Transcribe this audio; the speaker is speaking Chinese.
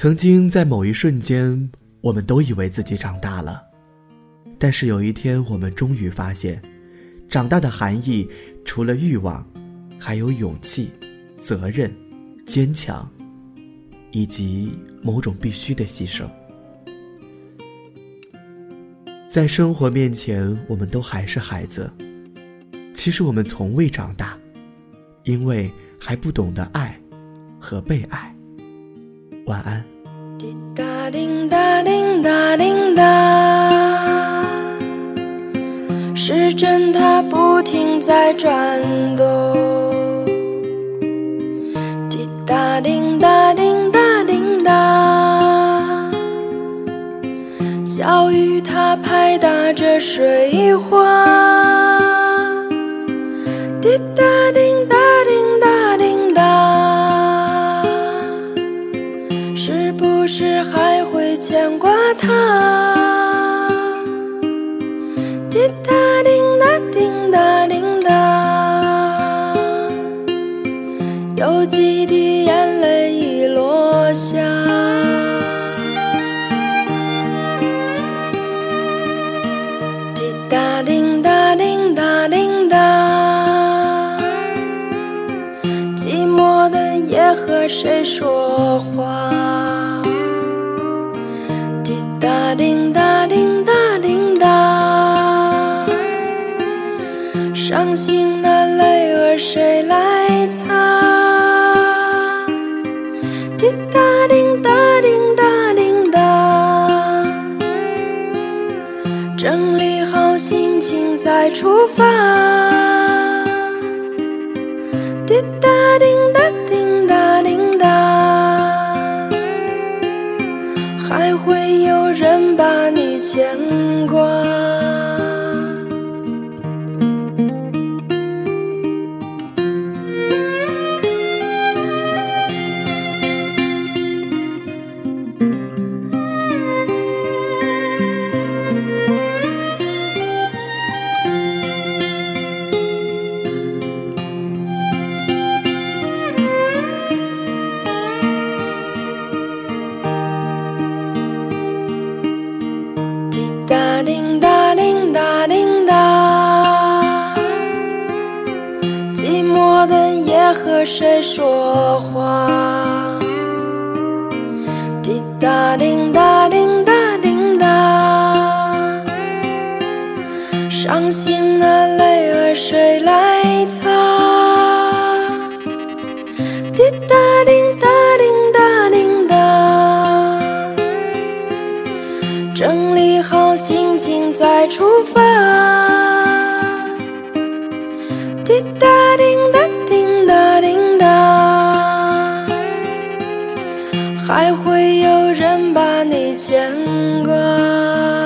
曾经在某一瞬间，我们都以为自己长大了，但是有一天，我们终于发现，长大的含义除了欲望，还有勇气、责任、坚强，以及某种必须的牺牲。在生活面前，我们都还是孩子。其实我们从未长大，因为还不懂得爱和被爱。晚安。滴答叮答叮答叮答，时针它不停在转动。滴答叮答叮答叮答，小雨它拍打着水花。滴答有几滴眼泪已落下。滴答叮答叮答叮答，寂寞的夜和谁说话？滴答叮答叮答叮答，伤心的泪儿谁来擦？整理好心情再出发。滴答叮答叮答叮答，还会有人把你牵挂。滴答叮答叮答叮答，寂寞的夜和谁说话？滴答叮答叮答叮答，伤心的泪儿谁来擦？还会有人把你牵挂。